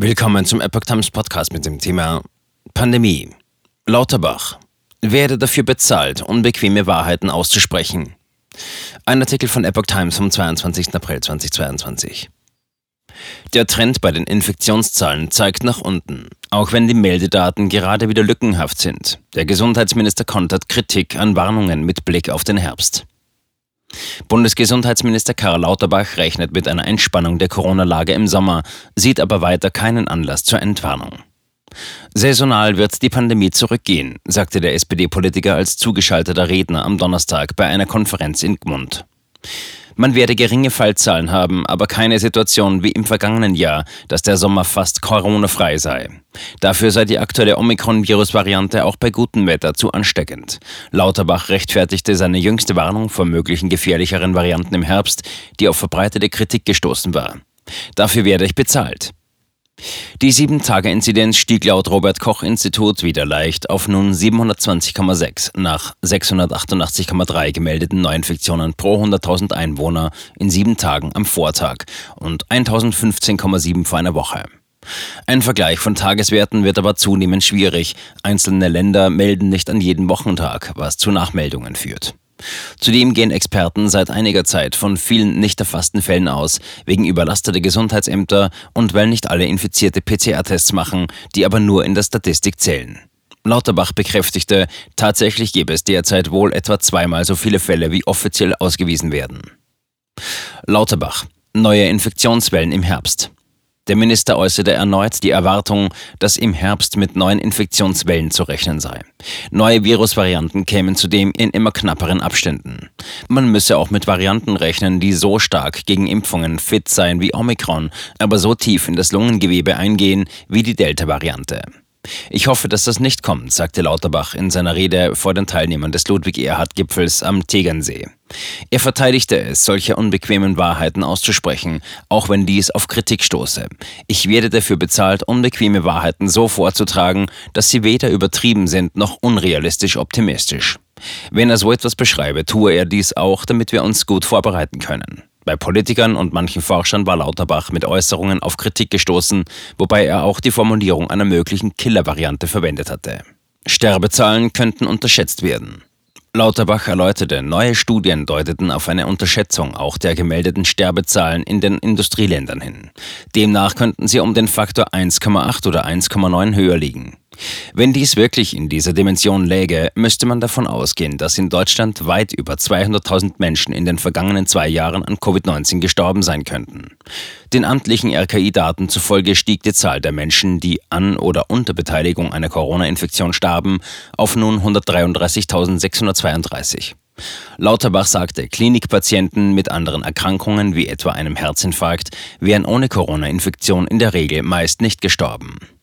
Willkommen zum Epoch Times Podcast mit dem Thema Pandemie. Lauterbach. Werde dafür bezahlt, unbequeme Wahrheiten auszusprechen. Ein Artikel von Epoch Times vom 22. April 2022. Der Trend bei den Infektionszahlen zeigt nach unten, auch wenn die Meldedaten gerade wieder lückenhaft sind. Der Gesundheitsminister kontert Kritik an Warnungen mit Blick auf den Herbst. Bundesgesundheitsminister Karl Lauterbach rechnet mit einer Entspannung der Corona-Lage im Sommer, sieht aber weiter keinen Anlass zur Entwarnung. Saisonal wird die Pandemie zurückgehen, sagte der SPD-Politiker als zugeschalteter Redner am Donnerstag bei einer Konferenz in Gmund. Man werde geringe Fallzahlen haben, aber keine Situation wie im vergangenen Jahr, dass der Sommer fast Corona-frei sei. Dafür sei die aktuelle Omikron-Virus-Variante auch bei gutem Wetter zu ansteckend. Lauterbach rechtfertigte seine jüngste Warnung vor möglichen gefährlicheren Varianten im Herbst, die auf verbreitete Kritik gestoßen war. Dafür werde ich bezahlt. Die 7-Tage-Inzidenz stieg laut Robert-Koch-Institut wieder leicht auf nun 720,6 nach 688,3 gemeldeten Neuinfektionen pro 100.000 Einwohner in sieben Tagen am Vortag und 1015,7 vor einer Woche. Ein Vergleich von Tageswerten wird aber zunehmend schwierig. Einzelne Länder melden nicht an jedem Wochentag, was zu Nachmeldungen führt. Zudem gehen Experten seit einiger Zeit von vielen nicht erfassten Fällen aus, wegen überlasteter Gesundheitsämter und weil nicht alle Infizierte PCR-Tests machen, die aber nur in der Statistik zählen. Lauterbach bekräftigte, tatsächlich gäbe es derzeit wohl etwa zweimal so viele Fälle, wie offiziell ausgewiesen werden. Lauterbach. Neue Infektionswellen im Herbst. Der Minister äußerte erneut die Erwartung, dass im Herbst mit neuen Infektionswellen zu rechnen sei. Neue Virusvarianten kämen zudem in immer knapperen Abständen. Man müsse auch mit Varianten rechnen, die so stark gegen Impfungen fit seien wie Omikron, aber so tief in das Lungengewebe eingehen wie die Delta-Variante. Ich hoffe, dass das nicht kommt, sagte Lauterbach in seiner Rede vor den Teilnehmern des Ludwig-Erhard-Gipfels am Tegernsee. Er verteidigte es, solche unbequemen Wahrheiten auszusprechen, auch wenn dies auf Kritik stoße. Ich werde dafür bezahlt, unbequeme Wahrheiten so vorzutragen, dass sie weder übertrieben sind noch unrealistisch optimistisch. Wenn er so etwas beschreibe, tue er dies auch, damit wir uns gut vorbereiten können. Bei Politikern und manchen Forschern war Lauterbach mit Äußerungen auf Kritik gestoßen, wobei er auch die Formulierung einer möglichen Killer-Variante verwendet hatte. Sterbezahlen könnten unterschätzt werden. Lauterbach erläuterte, neue Studien deuteten auf eine Unterschätzung auch der gemeldeten Sterbezahlen in den Industrieländern hin. Demnach könnten sie um den Faktor 1,8 oder 1,9 höher liegen. Wenn dies wirklich in dieser Dimension läge, müsste man davon ausgehen, dass in Deutschland weit über 200.000 Menschen in den vergangenen zwei Jahren an Covid-19 gestorben sein könnten. Den amtlichen RKI-Daten zufolge stieg die Zahl der Menschen, die an oder unter Beteiligung einer Corona-Infektion starben, auf nun 133.632. Lauterbach sagte, Klinikpatienten mit anderen Erkrankungen wie etwa einem Herzinfarkt wären ohne Corona-Infektion in der Regel meist nicht gestorben.